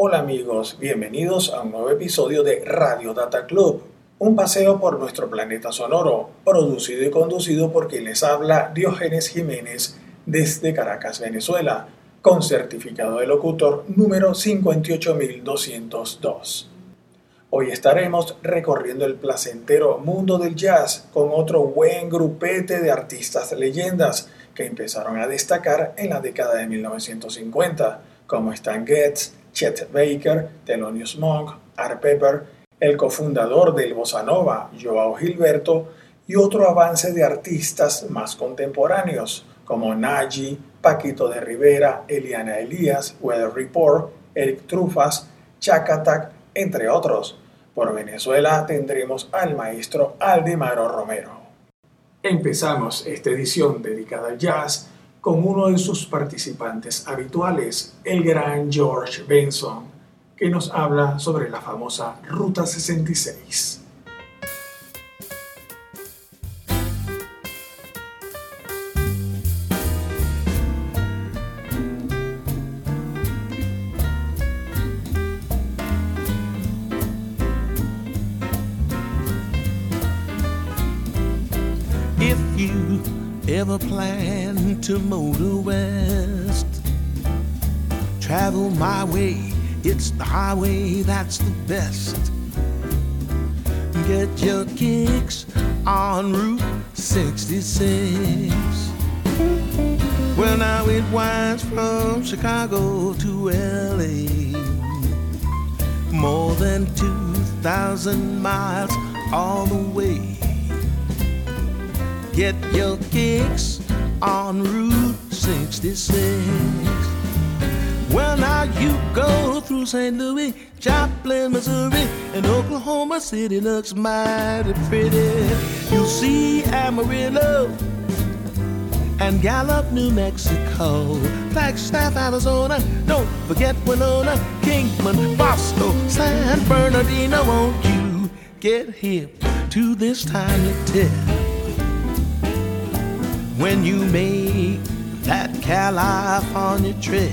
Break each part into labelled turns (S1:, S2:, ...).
S1: Hola amigos, bienvenidos a un nuevo episodio de Radio Data Club, un paseo por nuestro planeta sonoro, producido y conducido por quien les habla Diógenes Jiménez desde Caracas, Venezuela, con certificado de locutor número 58202. Hoy estaremos recorriendo el placentero mundo del jazz con otro buen grupete de artistas leyendas que empezaron a destacar en la década de 1950, como Stan Getz, Chet Baker, Thelonious Monk, Art Pepper, el cofundador del Bossa Nova, Joao Gilberto, y otro avance de artistas más contemporáneos, como Naji, Paquito de Rivera, Eliana Elías, Weather Report, Eric Trufas, Chacatac, entre otros. Por Venezuela tendremos al maestro Aldemaro Romero. Empezamos esta edición dedicada al jazz con uno de sus participantes habituales, el gran George Benson, que nos habla sobre la famosa Ruta 66.
S2: ever plan to motor west. Travel my way, it's the highway that's the best. Get your kicks on Route 66. Well, now it winds from Chicago to LA. More than 2,000 miles all the way. Get your kicks on Route 66. Well, now you go through St. Louis, Joplin, Missouri, and Oklahoma City looks mighty pretty. You'll see Amarillo and Gallup, New Mexico, Flagstaff, Arizona. Don't forget Winona, Kingman, Bosco, San Bernardino. Won't you get hip to this tiny tip? when you make that California trip.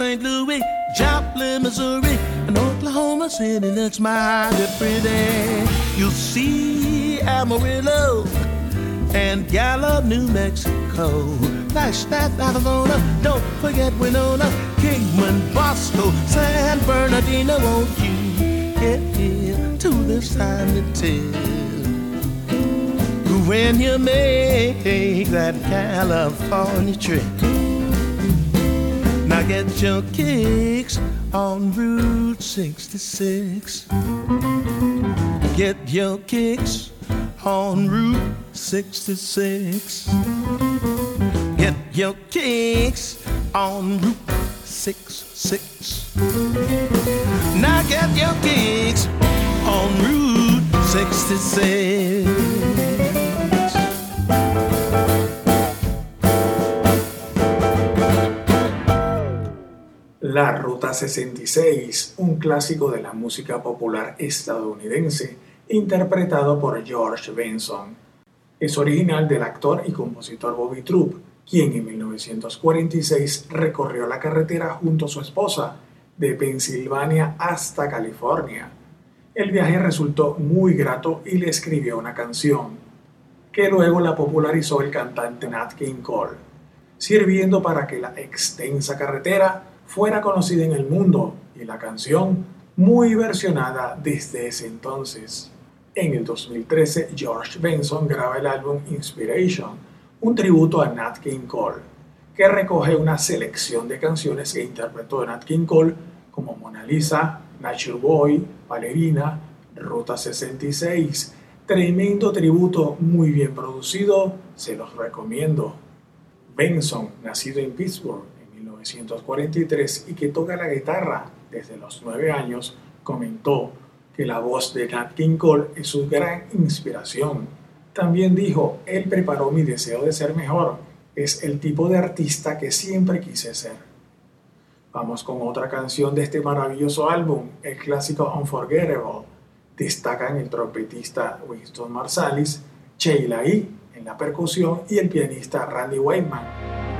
S2: St. Louis, Joplin, Missouri, and Oklahoma City looks mighty pretty. You'll see Amarillo and Gallup, New Mexico. Flagstaff, Arizona, don't forget Winona, Kingman, Bosco, San Bernardino. Won't you get here to this time to tell? When you make that California trip get your kicks on Route 66. Get your kicks on Route 66. Get your kicks on Route 666. Now get your gigs on Route 66.
S1: Ruta 66, un clásico de la música popular estadounidense, interpretado por George Benson. Es original del actor y compositor Bobby Troop, quien en 1946 recorrió la carretera junto a su esposa de Pensilvania hasta California. El viaje resultó muy grato y le escribió una canción, que luego la popularizó el cantante Nat King Cole, sirviendo para que la extensa carretera fuera conocida en el mundo y la canción muy versionada desde ese entonces. En el 2013, George Benson graba el álbum Inspiration, un tributo a Nat King Cole, que recoge una selección de canciones que interpretó Nat King Cole como Mona Lisa, Nature Boy, Valerina, Ruta 66. Tremendo tributo, muy bien producido, se los recomiendo. Benson, nacido en Pittsburgh, 1943 y que toca la guitarra desde los 9 años, comentó que la voz de Nat King Cole es su gran inspiración. También dijo, él preparó mi deseo de ser mejor, es el tipo de artista que siempre quise ser. Vamos con otra canción de este maravilloso álbum, el clásico Unforgettable. Destacan el trompetista Winston Marsalis, Sheila E. en la percusión y el pianista Randy Wakeman.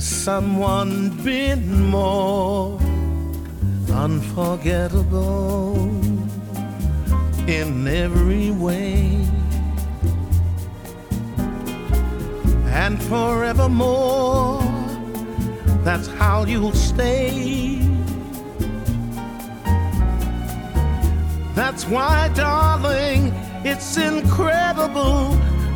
S2: Has someone been more unforgettable in every way? And forevermore, that's how you'll stay. That's why, darling, it's incredible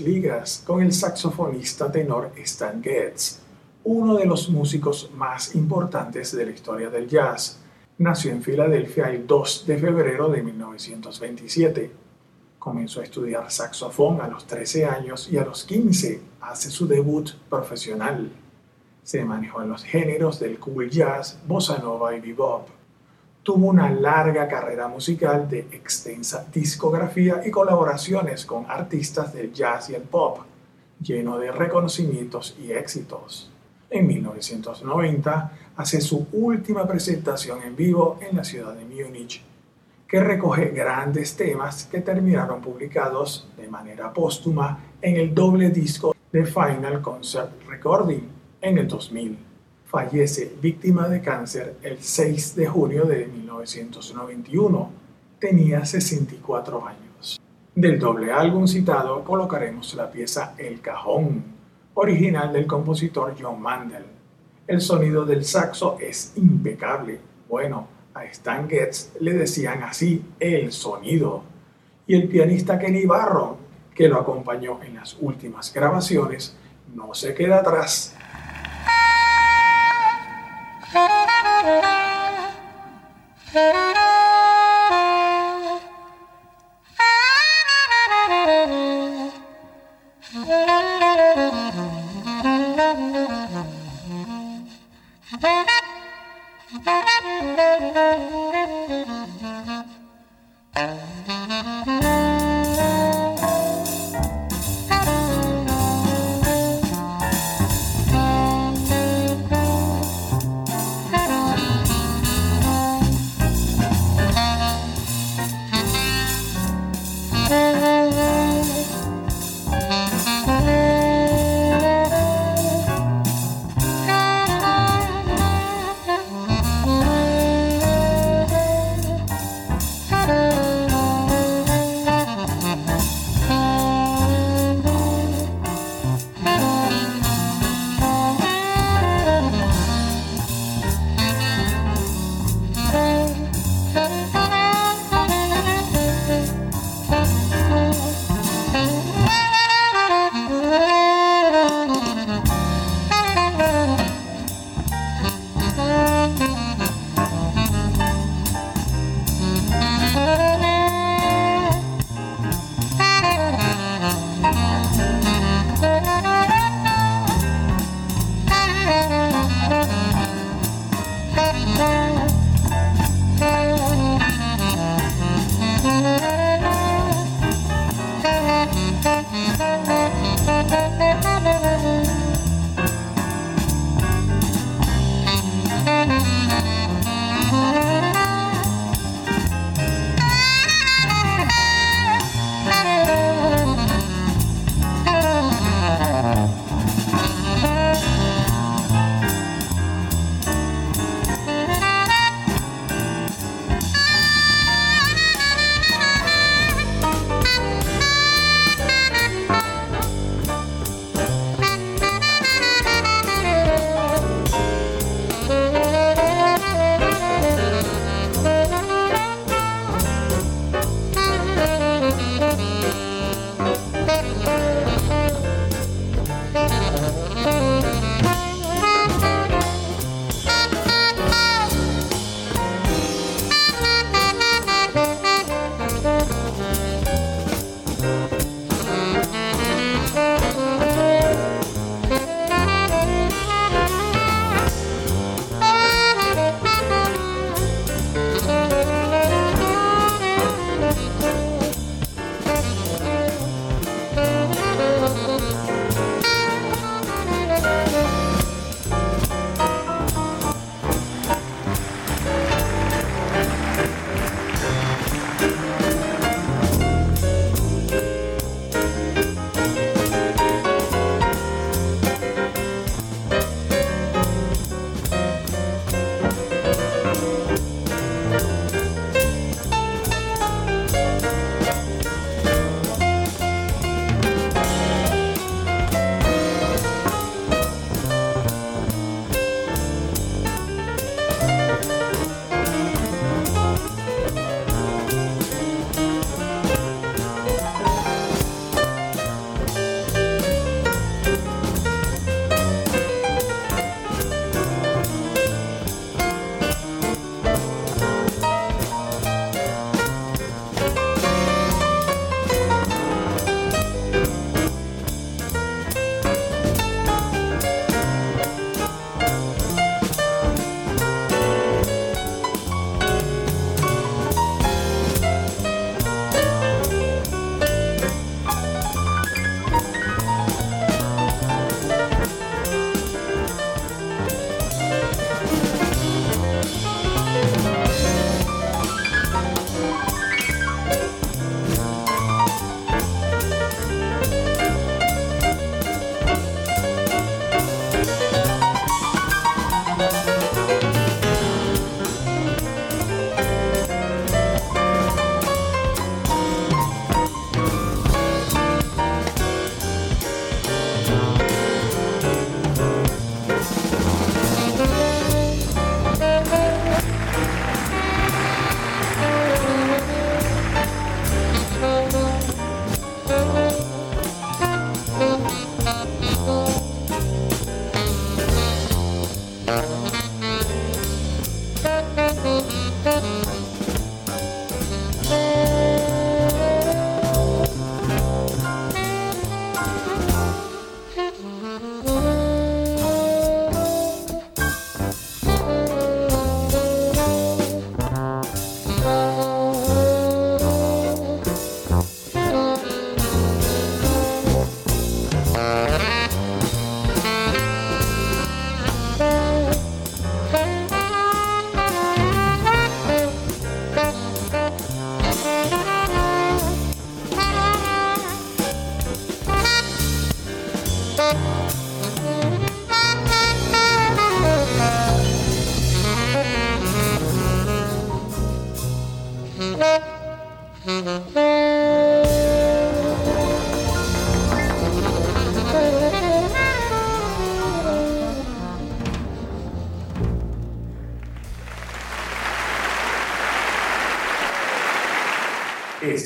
S1: Ligas con el saxofonista tenor Stan Getz, uno de los músicos más importantes de la historia del jazz. Nació en Filadelfia el 2 de febrero de 1927. Comenzó a estudiar saxofón a los 13 años y a los 15 hace su debut profesional. Se manejó en los géneros del cool jazz, bossa nova y bebop tuvo una larga carrera musical de extensa discografía y colaboraciones con artistas del jazz y el pop, lleno de reconocimientos y éxitos. En 1990 hace su última presentación en vivo en la ciudad de Múnich, que recoge grandes temas que terminaron publicados de manera póstuma en el doble disco de Final Concert Recording en el 2000 fallece víctima de cáncer el 6 de junio de 1991. Tenía 64 años. Del doble álbum citado colocaremos la pieza El Cajón, original del compositor John Mandel. El sonido del saxo es impecable. Bueno, a Stan Getz le decían así el sonido. Y el pianista Kenny Barron, que lo acompañó en las últimas grabaciones, no se queda atrás. Thank you.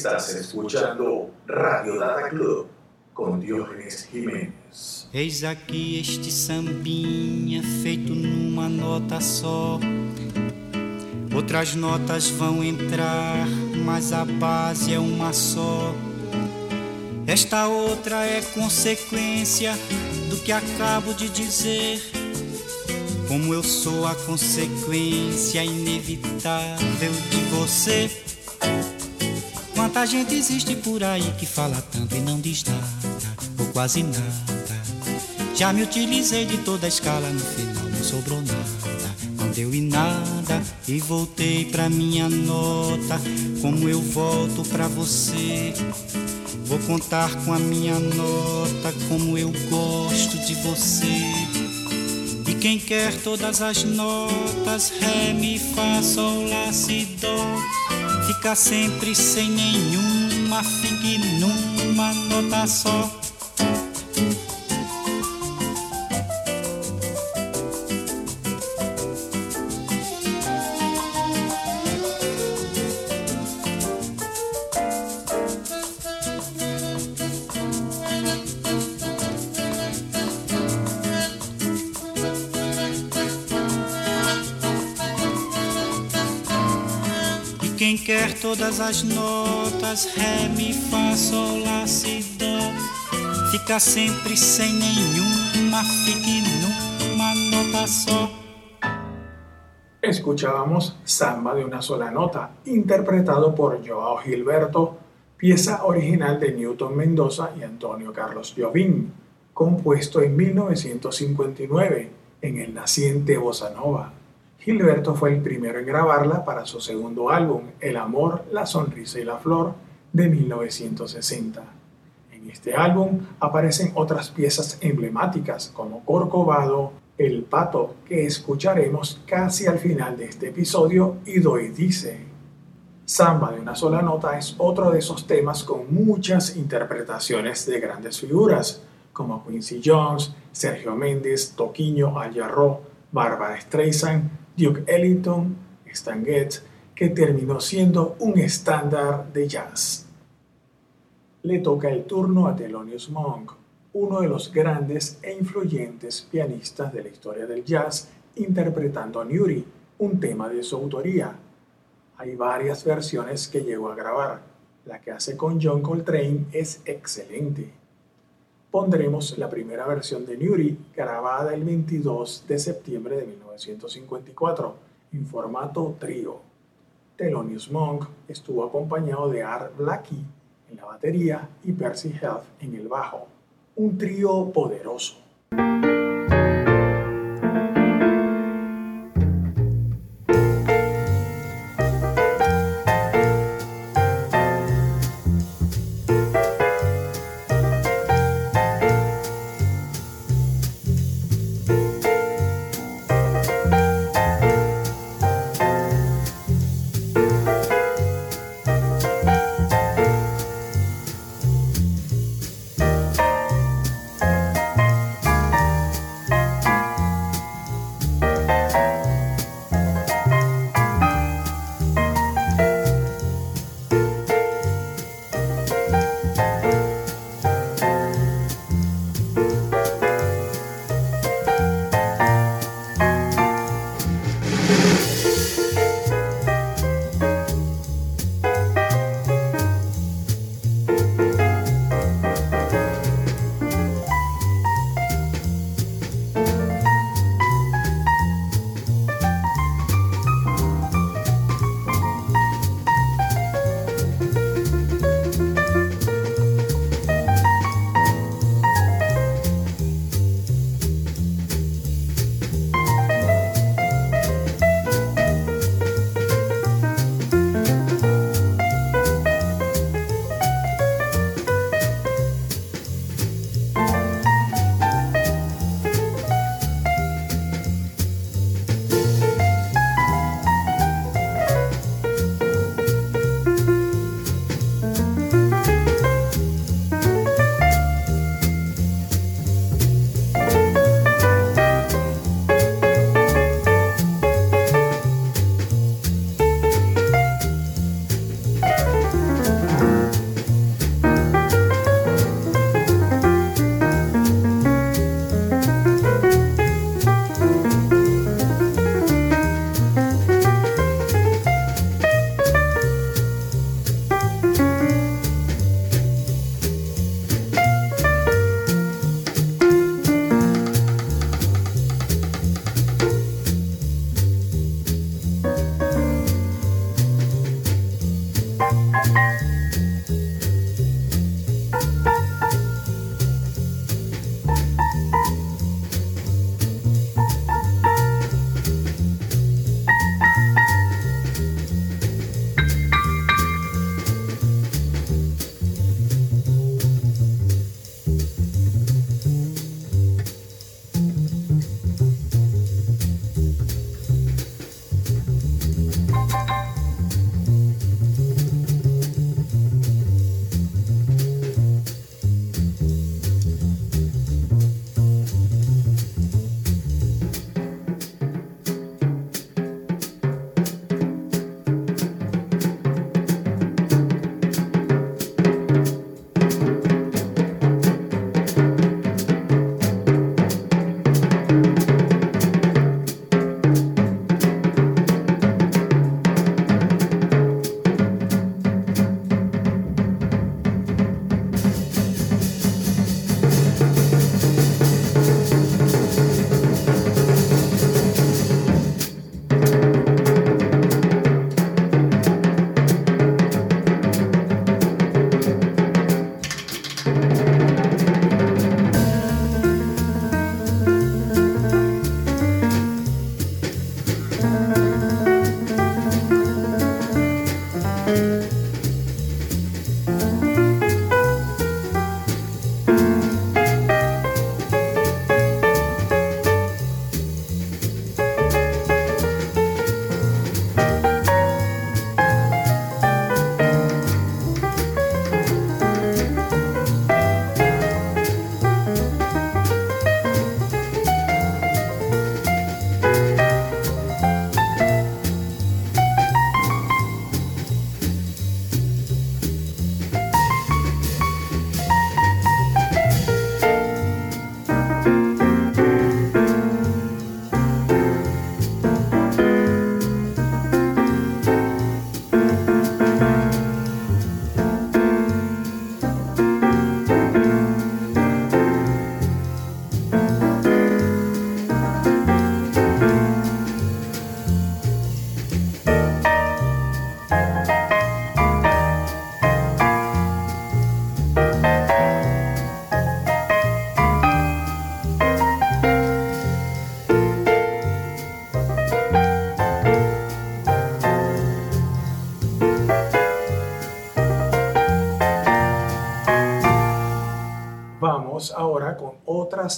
S1: Estás escuchando Radio Data Club com Diógenes Jiménez.
S3: Eis aqui este sambinha feito numa nota só. Outras notas vão entrar, mas a base é uma só. Esta outra é consequência do que acabo de dizer. Como eu sou a consequência inevitável de você. Quanta gente existe por aí que fala tanto e não diz nada, ou quase nada. Já me utilizei de toda a escala, no final não sobrou nada. Não deu em nada e voltei pra minha nota. Como eu volto pra você. Vou contar com a minha nota como eu gosto de você. E quem quer todas as notas, Ré, Mi, Fá, Sol, Lá, Si, Dó Fica sempre sem nenhuma, fique numa nota só. Todas as notas, Ré, Mi, Fá, Sol, Lá, Si, Dó, fica sem nenhuma, fique nota só.
S1: Escuchábamos Samba de una sola nota, interpretado por Joao Gilberto, pieza original de Newton Mendoza y Antonio Carlos Jobim, compuesto en 1959 en el naciente Bossa Nova. Gilberto fue el primero en grabarla para su segundo álbum, El amor, la sonrisa y la flor, de 1960. En este álbum aparecen otras piezas emblemáticas como Corcovado, El Pato, que escucharemos casi al final de este episodio, y Doy dice. Samba de una sola nota es otro de esos temas con muchas interpretaciones de grandes figuras, como Quincy Jones, Sergio Méndez, Toquinho Ayarro, Barbara Streisand, Duke Ellington, Stan que terminó siendo un estándar de jazz. Le toca el turno a Thelonious Monk, uno de los grandes e influyentes pianistas de la historia del jazz, interpretando a Newry, un tema de su autoría. Hay varias versiones que llegó a grabar. La que hace con John Coltrane es excelente. Pondremos la primera versión de Newry grabada el 22 de septiembre de 1954 en formato trío. Thelonious Monk estuvo acompañado de Art Blakey en la batería y Percy Heath en el bajo. Un trío poderoso.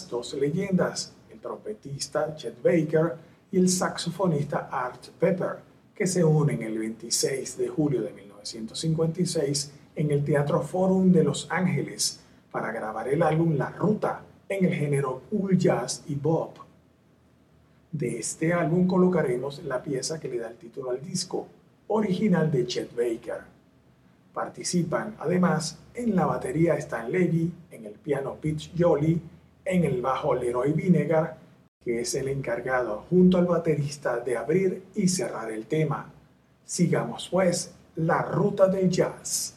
S1: Dos leyendas, el trompetista Chet Baker y el saxofonista Art Pepper, que se unen el 26 de julio de 1956 en el Teatro Forum de Los Ángeles para grabar el álbum La Ruta en el género cool jazz y bop. De este álbum colocaremos la pieza que le da el título al disco, original de Chet Baker. Participan además en la batería Stan Levy, en el piano Pete Jolly, en el bajo Leroy Vinegar, que es el encargado junto al baterista de abrir y cerrar el tema. Sigamos pues la ruta del jazz.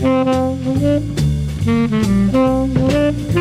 S1: Thank you.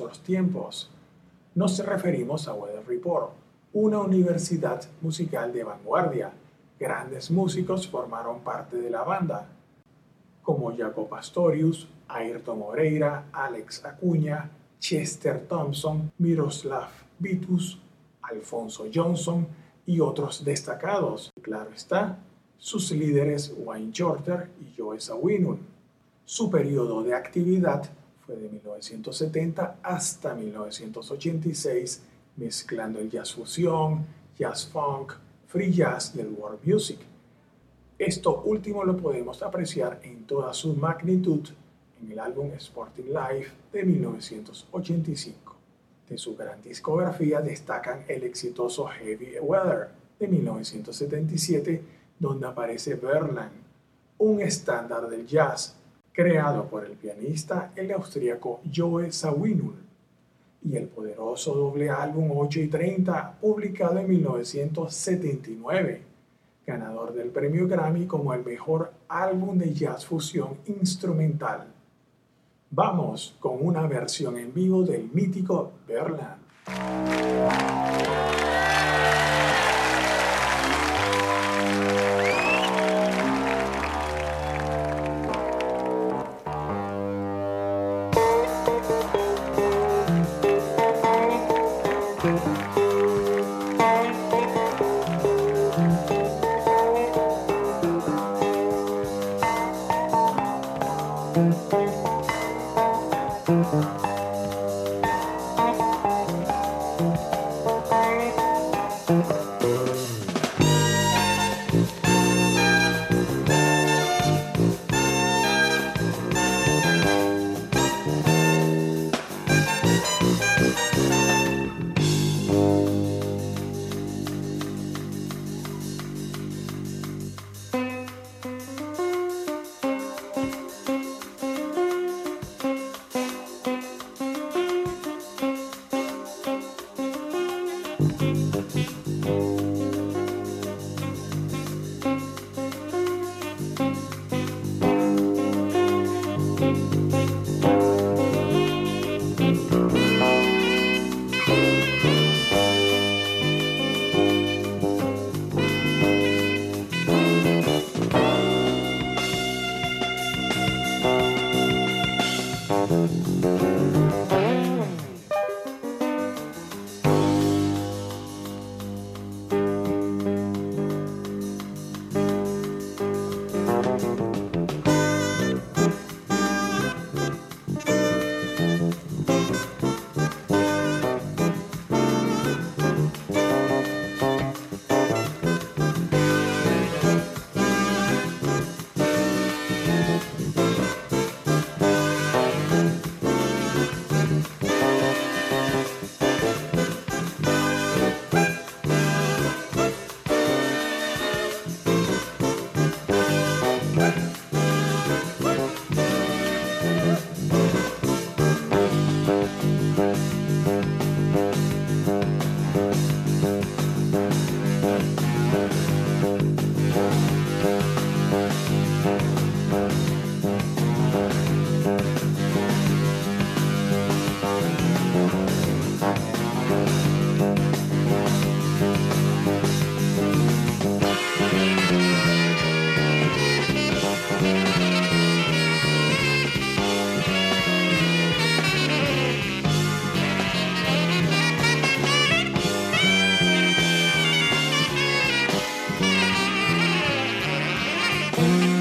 S1: Los tiempos. Nos referimos a Weather Report, una universidad musical de vanguardia. Grandes músicos formaron parte de la banda, como Jaco Pastorius, Ayrton Moreira, Alex Acuña, Chester Thompson, Miroslav Vitus, Alfonso Johnson y otros destacados. Claro está, sus líderes Wayne Shorter y Joe Zawinul. Su periodo de actividad fue de 1970 hasta 1986, mezclando el jazz fusión, jazz funk, free jazz y el world music. Esto último lo podemos apreciar en toda su magnitud en el álbum Sporting Life de 1985. De su gran discografía destacan el exitoso Heavy Weather de 1977 donde aparece Berlin, un estándar del jazz creado por el pianista el austríaco Joe Zawinul, y el poderoso doble álbum 8 y 30, publicado en 1979, ganador del premio Grammy como el mejor álbum de jazz fusión instrumental. Vamos con una versión en vivo del mítico Berlin. Mm-hmm.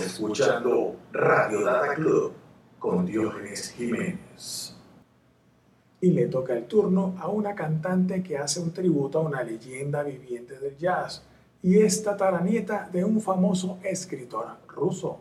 S1: Escuchando Radio Data Club con Diógenes Jiménez. Y le toca el turno a una cantante que hace un tributo a una leyenda viviente del jazz y es tataranieta de un famoso escritor ruso.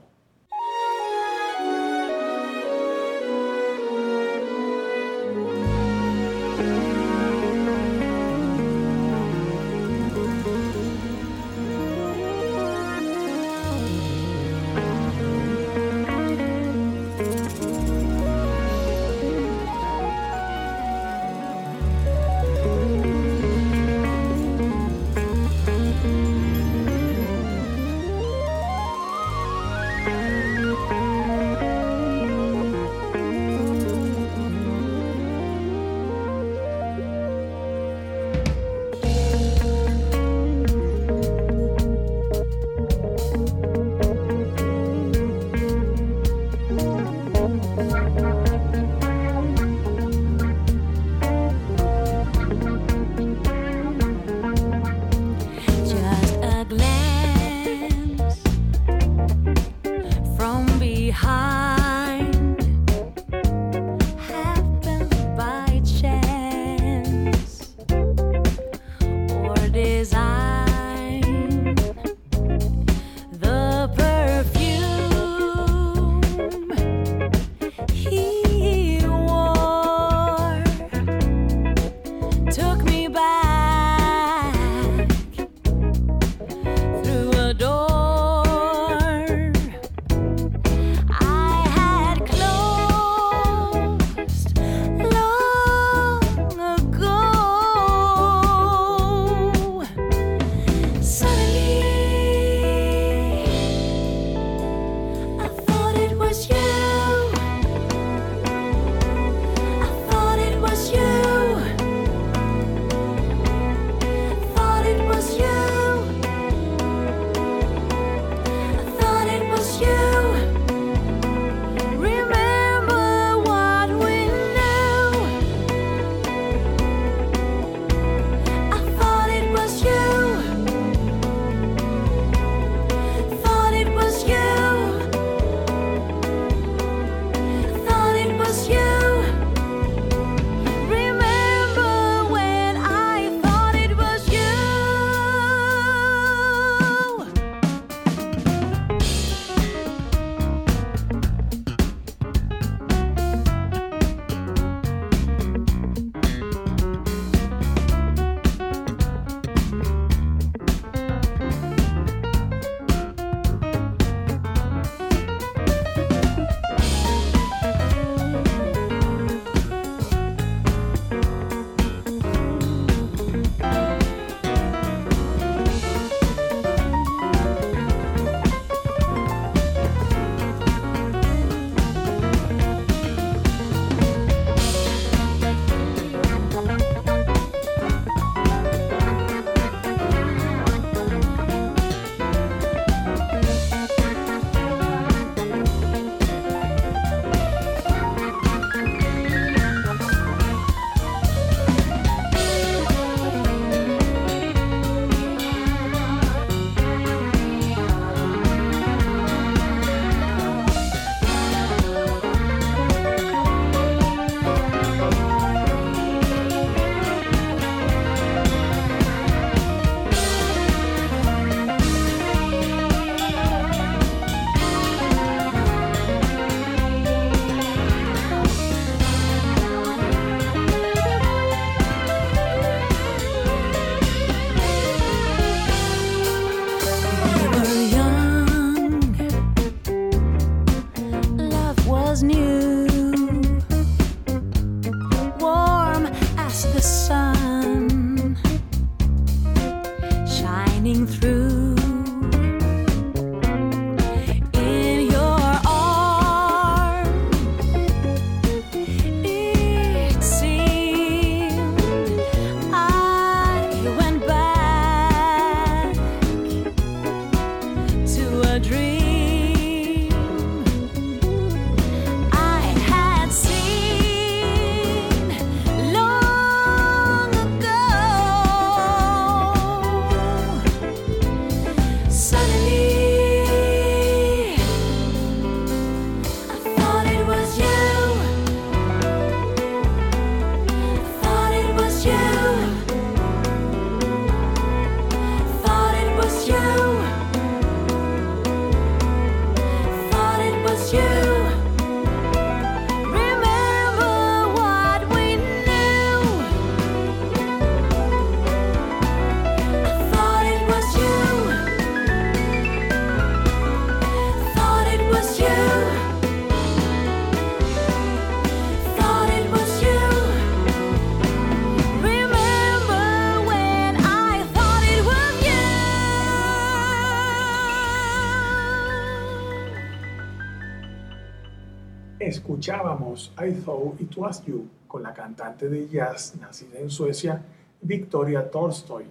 S1: I Thought It Was You con la cantante de jazz nacida en Suecia, Victoria Tolstoy,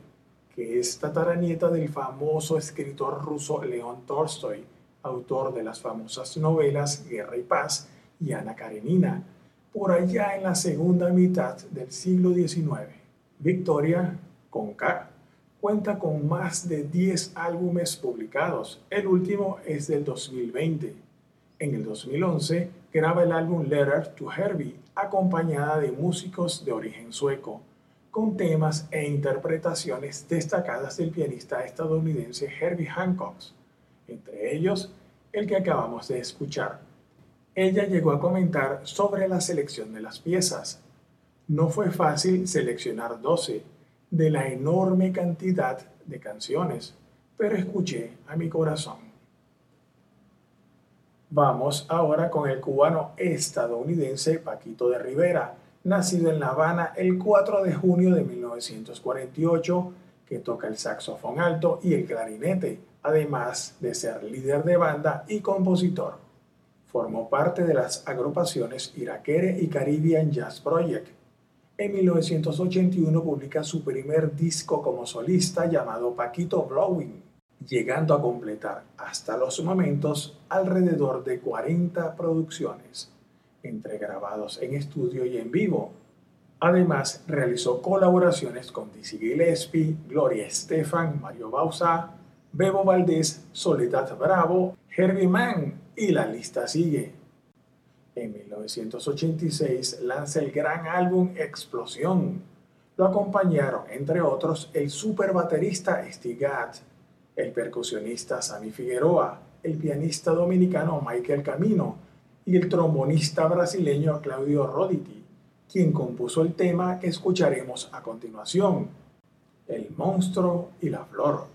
S1: que es tataranieta del famoso escritor ruso León Tolstoy, autor de las famosas novelas Guerra y Paz y Ana Karenina, por allá en la segunda mitad del siglo XIX. Victoria, con K, cuenta con más de 10 álbumes publicados. El último es del 2020. En el 2011 graba el álbum Letter to Herbie, acompañada de músicos de origen sueco, con temas e interpretaciones destacadas del pianista estadounidense Herbie Hancock, entre ellos el que acabamos de escuchar. Ella llegó a comentar sobre la selección de las piezas. No fue fácil seleccionar 12 de la enorme cantidad de canciones, pero escuché a mi corazón. Vamos ahora con el cubano estadounidense Paquito de Rivera, nacido en La Habana el 4 de junio de 1948, que toca el saxofón alto y el clarinete, además de ser líder de banda y compositor. Formó parte de las agrupaciones Iraquere y Caribbean Jazz Project. En 1981 publica su primer disco como solista llamado Paquito Blowing llegando a completar hasta los momentos alrededor de 40 producciones, entre grabados en estudio y en vivo. Además, realizó colaboraciones con Dizzy Gillespie, Gloria Estefan, Mario Bausa, Bebo Valdés, Soledad Bravo, Herbie Mann y la lista sigue. En 1986 lanza el gran álbum Explosión. Lo acompañaron, entre otros, el super baterista Steve Gadd, el percusionista Sammy Figueroa, el pianista dominicano Michael Camino y el trombonista brasileño Claudio Roditi, quien compuso el tema que escucharemos a continuación, El monstruo y la flor.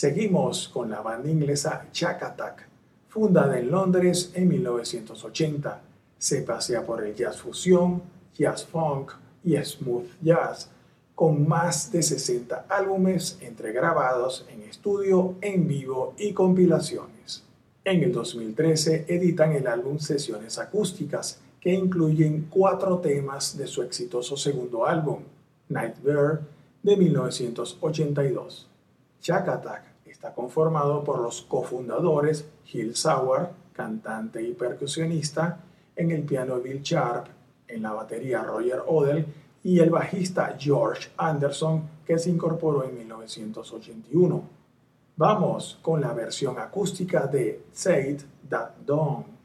S4: Seguimos con la banda inglesa Jack Attack, fundada en Londres en 1980. Se pasea por el jazz fusión, jazz funk y smooth jazz, con más de 60 álbumes entre grabados en estudio, en vivo y compilaciones. En el 2013 editan el álbum Sesiones Acústicas, que incluyen cuatro temas de su exitoso segundo álbum, Night Bear, de 1982. Shack Attack está conformado por los cofundadores Gil Sauer, cantante y percusionista, en el piano Bill Sharp, en la batería Roger Odell y el bajista George Anderson, que se incorporó en 1981. Vamos con la versión acústica de Say That Dawn.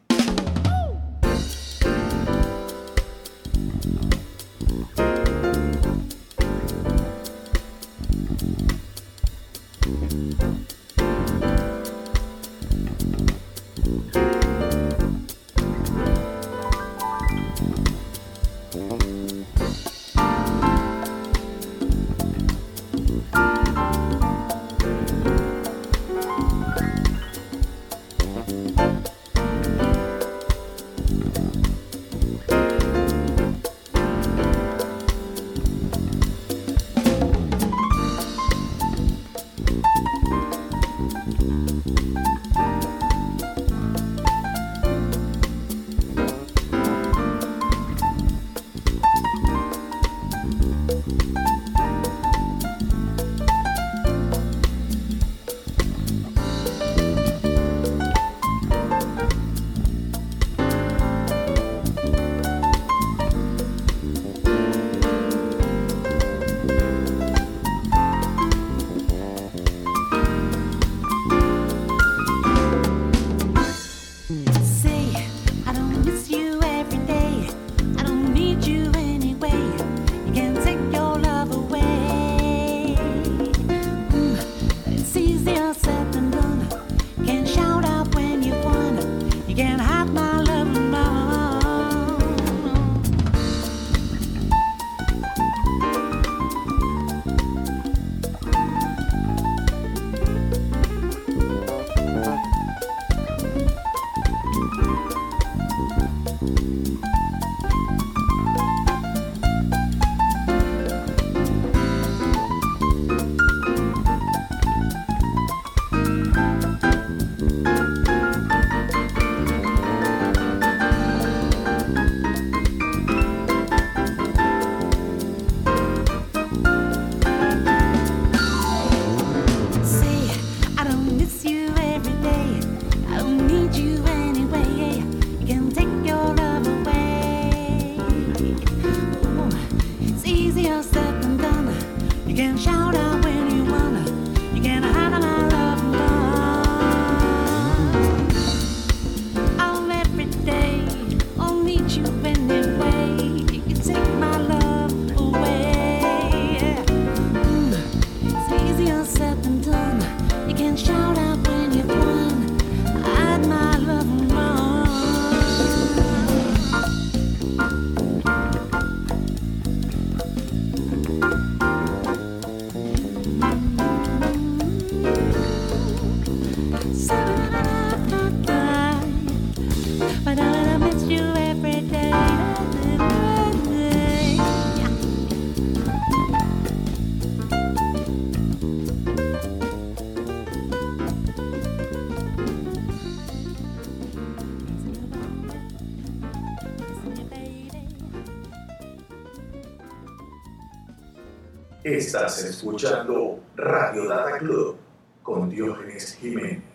S4: Estás escuchando Radio Data Club con Diógenes Jiménez.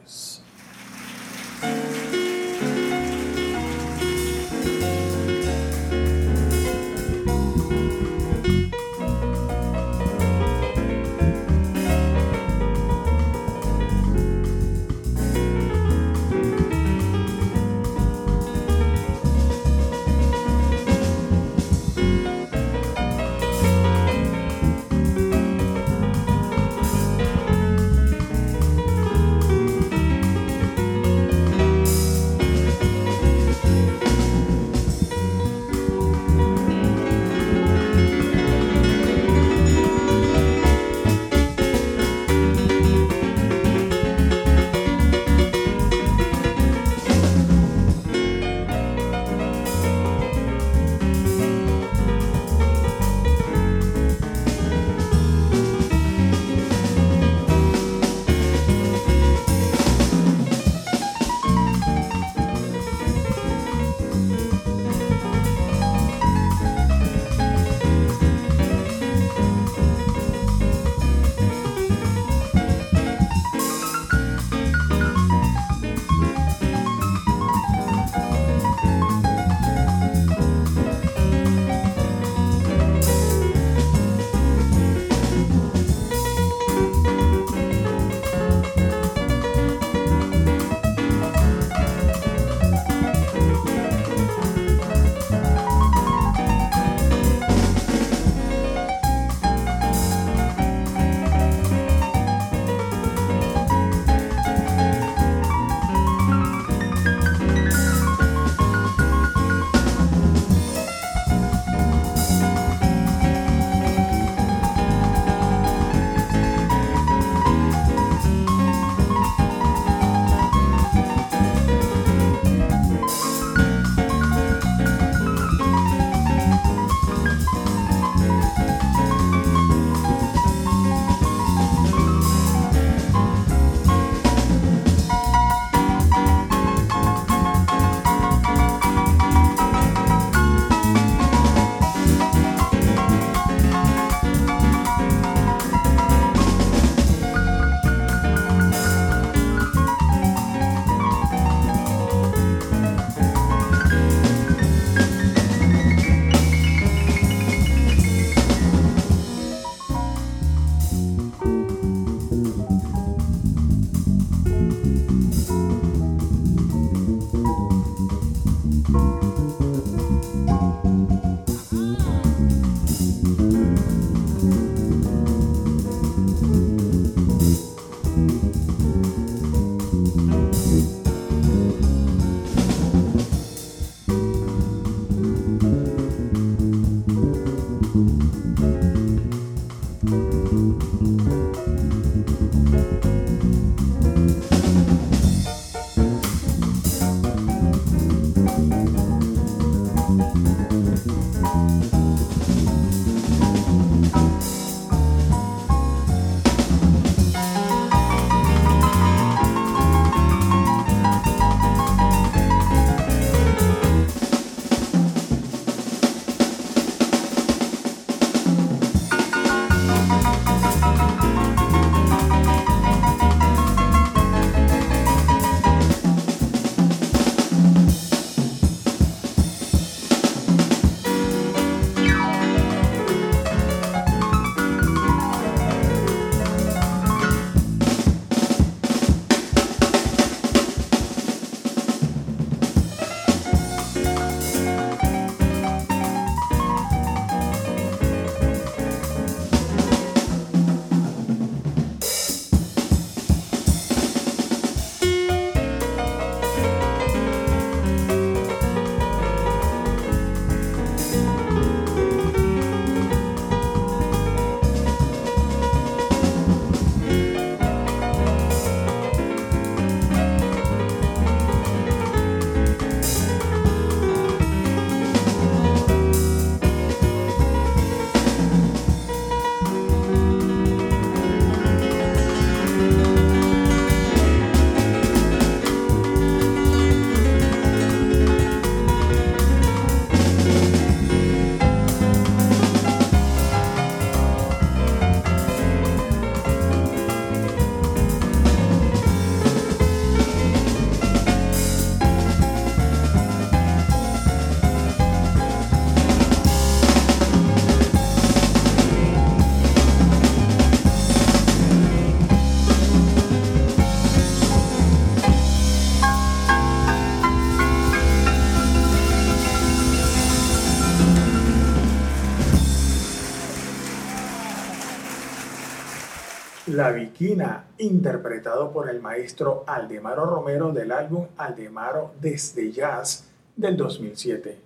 S1: La Viquina, interpretado por el maestro Aldemaro Romero del álbum Aldemaro Desde Jazz del 2007.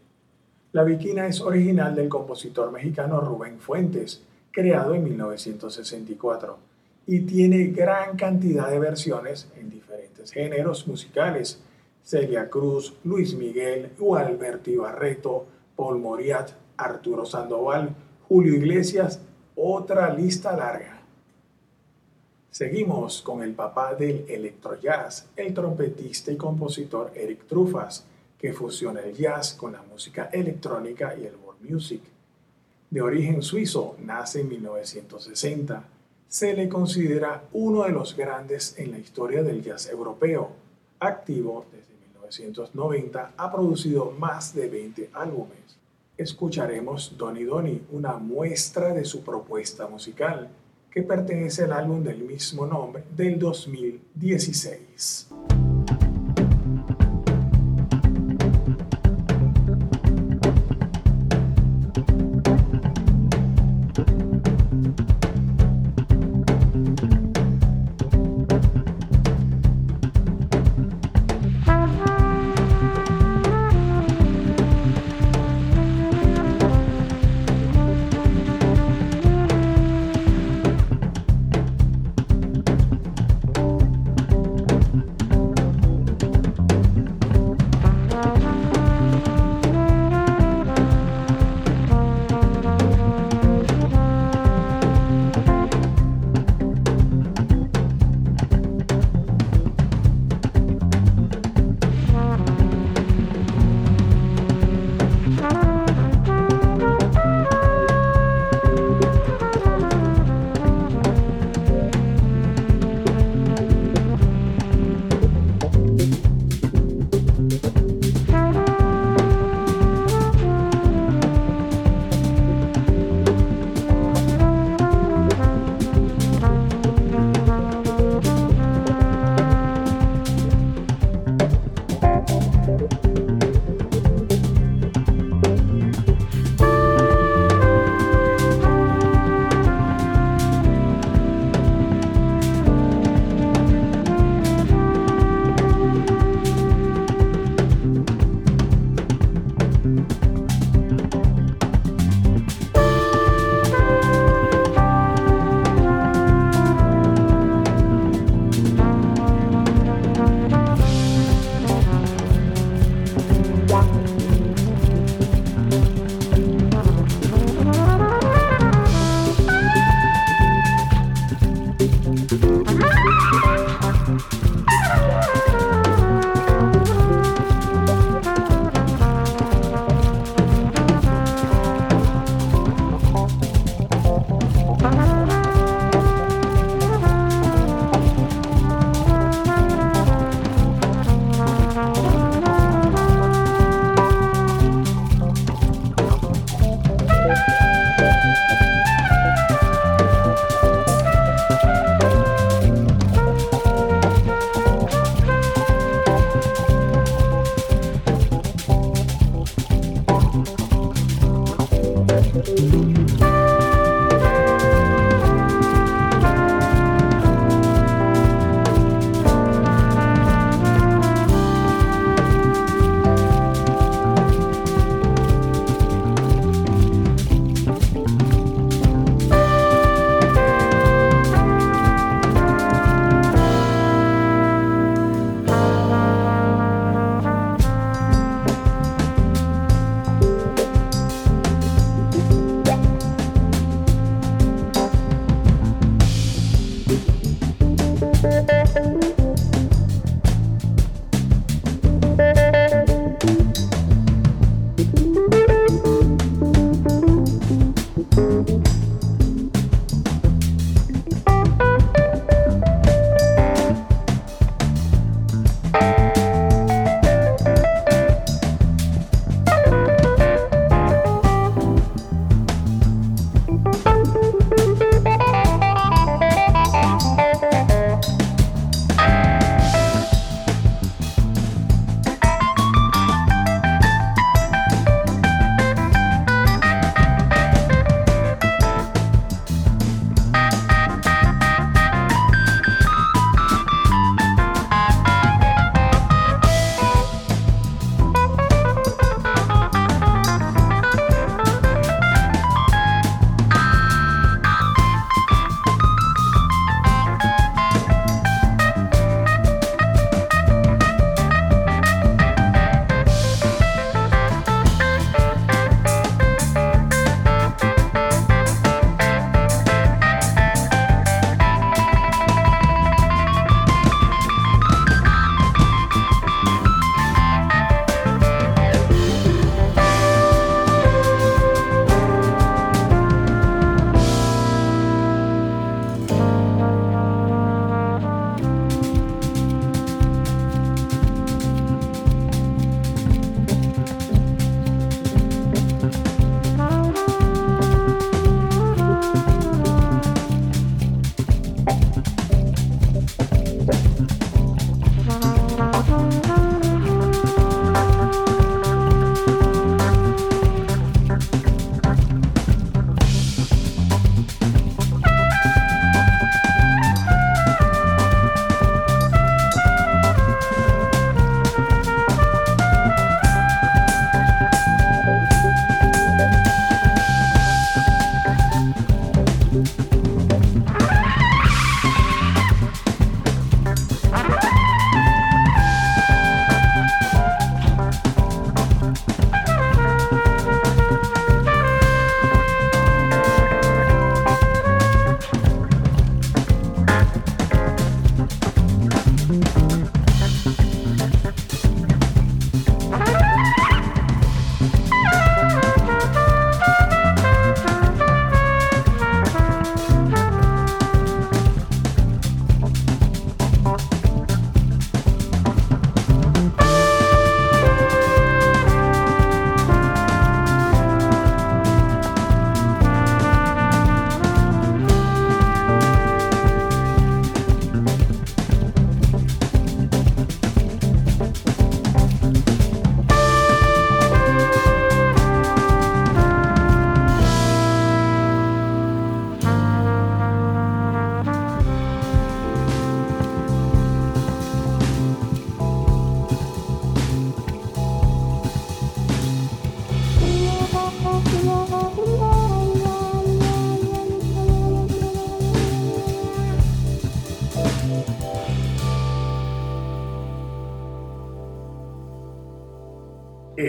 S1: La Viquina es original del compositor mexicano Rubén Fuentes, creado en 1964, y tiene gran cantidad de versiones en diferentes géneros musicales. Celia Cruz, Luis Miguel, Alberto Barreto, Paul Moriat, Arturo Sandoval, Julio Iglesias, otra lista larga. Seguimos con el papá del electrojazz, el trompetista y compositor Eric Trufas, que fusiona el jazz con la música electrónica y el world music. De origen suizo, nace en 1960. Se le considera uno de los grandes en la historia del jazz europeo. Activo desde 1990, ha producido más de 20 álbumes. Escucharemos Donny Donny, una muestra de su propuesta musical que pertenece al álbum del mismo nombre del 2016.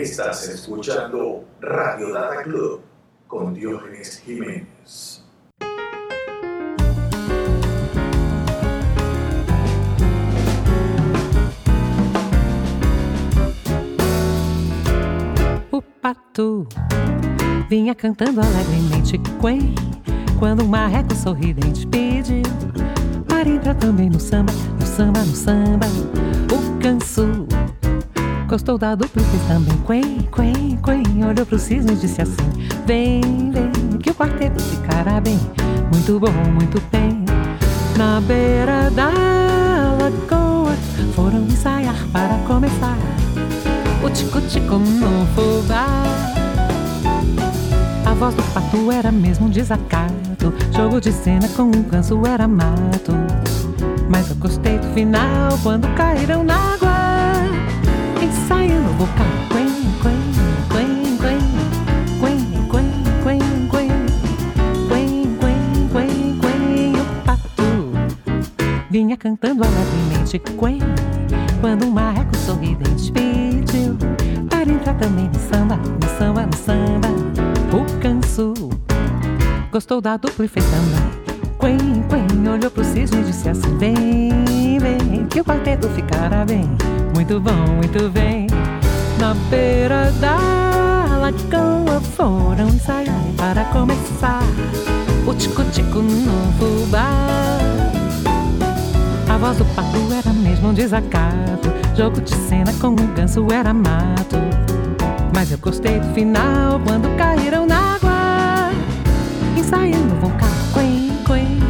S1: Estás escuchando Radio Data Club con Diógenes Jiménez.
S4: O pato vinha cantando alegremente quen quando um marreco sorridente pediu para entrar também no samba, no samba, no samba. O canso gostou da dupla fez também quen, quen, quen. Olhou pro cisne e disse assim: Vem, vem, que o quarteto ficará bem, muito bom, muito bem. Na beira da lagoa foram ensaiar para começar o tico-tico no fubá. A voz do pato era mesmo um desacato. Jogo de cena com um canso era mato. Mas eu gostei do final quando caíram na água. Ensaiando o vocal. Quen, quen, quen, quen. Quen, quen, quen, quen. Quen, quen, quen, quen. O pato vinha cantando alegremente. Quen, quando um marreco sorridente pediu para entrar também no samba, no samba, no samba. O canso gostou da dupla e fez. Quen, quen, olhou pro cisne e disse assim: Vem, vem, que o quarteto ficará bem. Muito bom, muito bem. Na beira da lagoa foram ensaiar para começar o tico-tico no fubá. A voz do pato era mesmo um desacato. Jogo de cena com um ganso era mato. Mas eu gostei do final quando caíram na água. Ensaiando vocal. Quen, queen.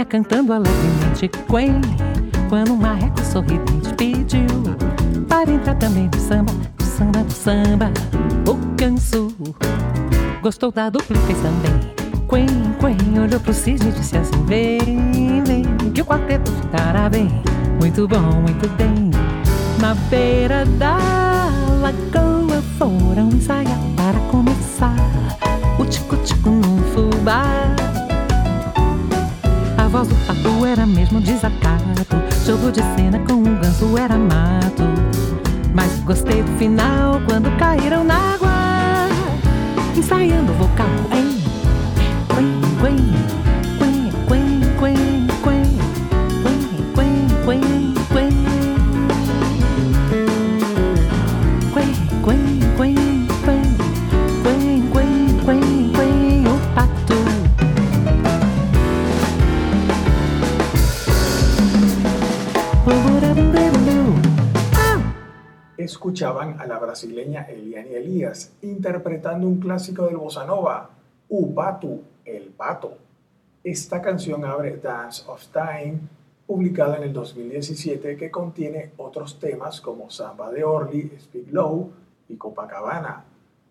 S4: Vinha cantando alegremente quen quando um marreco sorridente pediu para entrar também no samba, no samba, no samba. O canso gostou da dupla e fez também. Quen, quen, olhou pro cisne e disse assim: Vem, vem, que o quarteto ficará bem. Muito bom, muito bem. Na beira da lagoa foram ensaiar para começar o tico-tico no fubá. Voz do pato era mesmo desacato. Jogo de cena com um ganso era mato. Mas gostei do final quando caíram na água. Ensaiando o vocal. Quen,
S1: brasileña Eliane Elias interpretando un clásico del bossa nova, Upatu, el pato. Esta canción abre Dance of Time, publicada en el 2017, que contiene otros temas como Samba de Orly, Speak Low y Copacabana.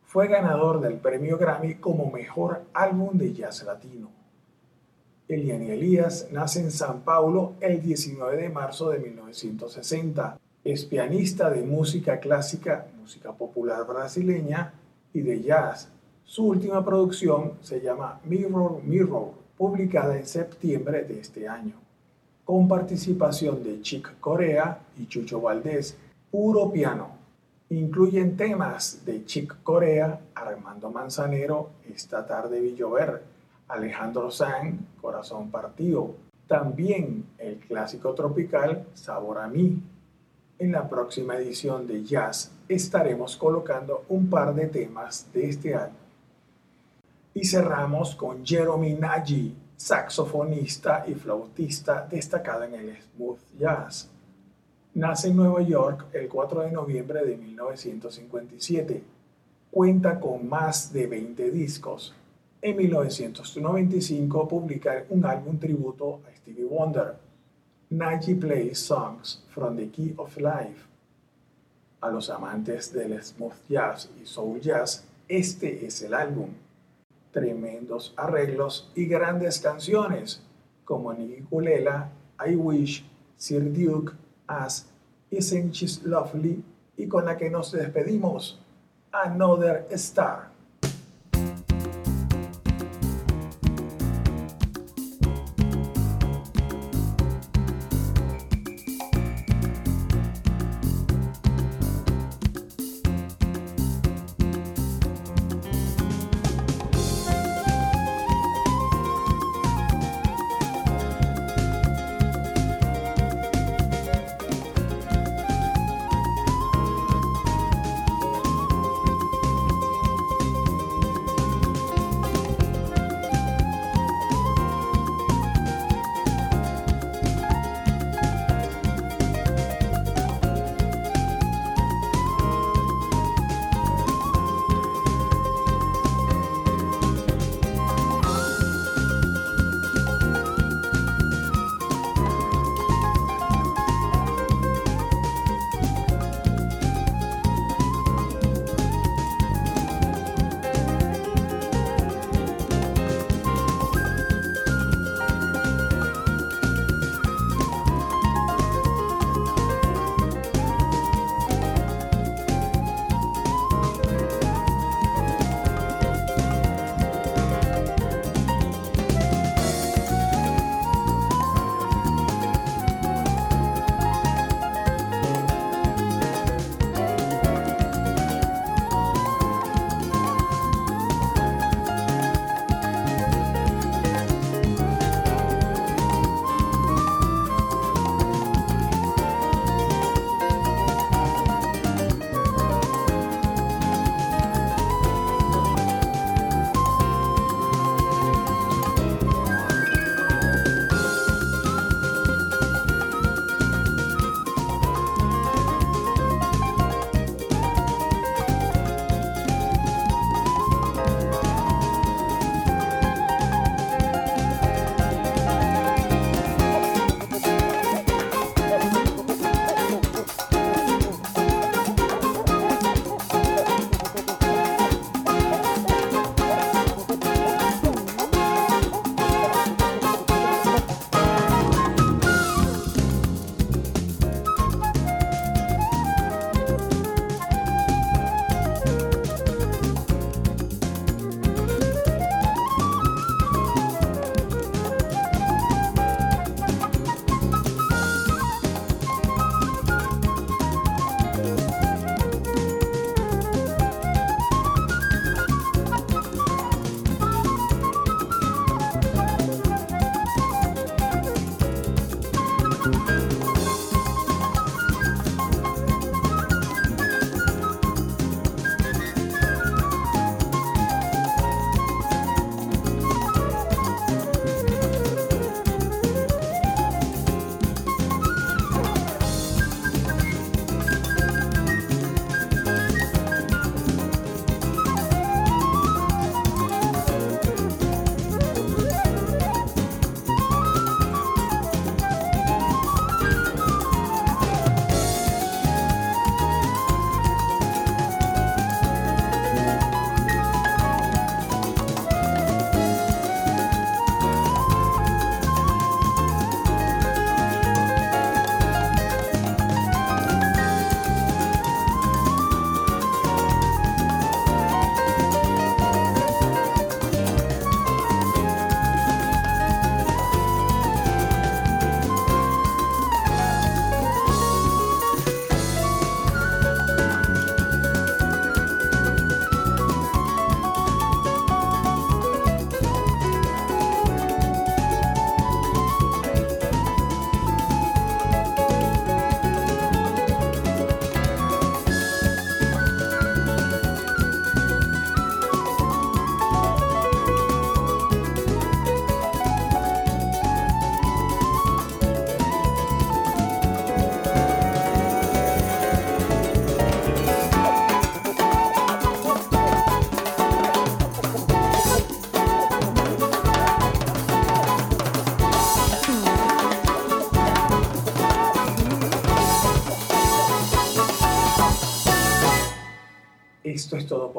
S1: Fue ganador del premio Grammy como mejor álbum de jazz latino. Eliane Elías nace en San Paulo el 19 de marzo de 1960. Es pianista de música clásica, música popular brasileña y de jazz. Su última producción se llama Mirror Mirror, publicada en septiembre de este año. con participación de Chick Corea y Chucho Valdés, puro piano. Incluyen temas de Chick Corea, Armando Manzanero, Esta tarde vi Alejandro San, Corazón partido. También el clásico tropical Sabor a mí. En la próxima edición de Jazz estaremos colocando un par de temas de este álbum. Y cerramos con Jeremy Nagy, saxofonista y flautista destacado en el smooth jazz. Nace en Nueva York el 4 de noviembre de 1957. Cuenta con más de 20 discos. En 1995 publica un álbum tributo a Stevie Wonder. Nagy plays songs from the key of life. A los amantes del smooth jazz y soul jazz, este es el álbum tremendos arreglos y grandes canciones como Kulela, I Wish, Sir Duke, As, Isn't She Lovely y con la que nos despedimos, Another Star.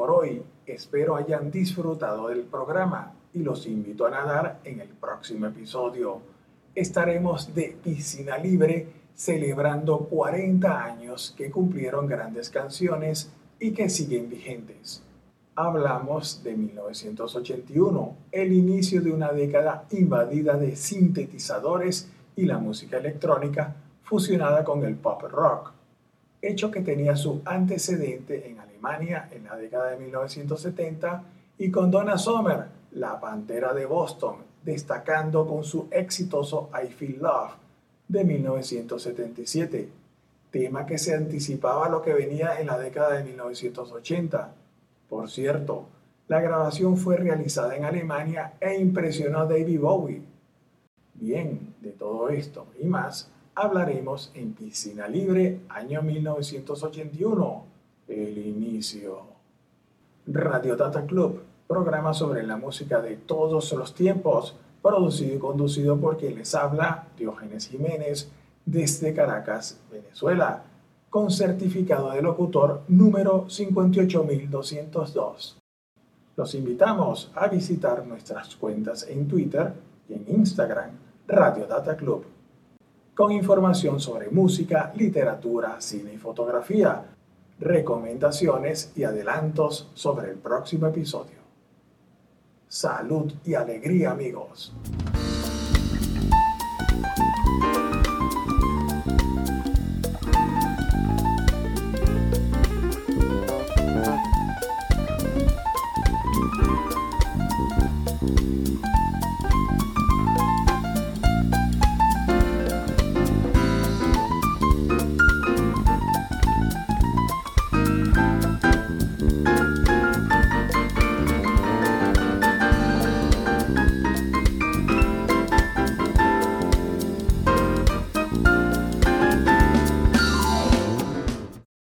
S1: Hoy. Espero hayan disfrutado del programa y los invito a nadar en el próximo episodio. Estaremos de piscina libre celebrando 40 años que cumplieron grandes canciones y que siguen vigentes. Hablamos de 1981, el inicio de una década invadida de sintetizadores y la música electrónica fusionada con el pop rock, hecho que tenía su antecedente en En la década de 1970 y con Donna Summer, la pantera de Boston, destacando con su exitoso I Feel Love de 1977, tema que se anticipaba a lo que venía en la década de 1980. Por cierto, la grabación fue realizada en Alemania e impresionó a David Bowie. Bien, de todo esto y más hablaremos en Piscina Libre, año 1981, el inicio. Radio Data Club, programa sobre la música de todos los tiempos producido y conducido por quien les habla, Diógenes Jiménez, desde Caracas, Venezuela, con certificado de locutor número 58202. Los invitamos a visitar nuestras cuentas en Twitter y en Instagram, Radio Data Club, con información sobre música, literatura, cine y fotografía, recomendaciones y adelantos sobre el próximo episodio. Salud y alegría amigos.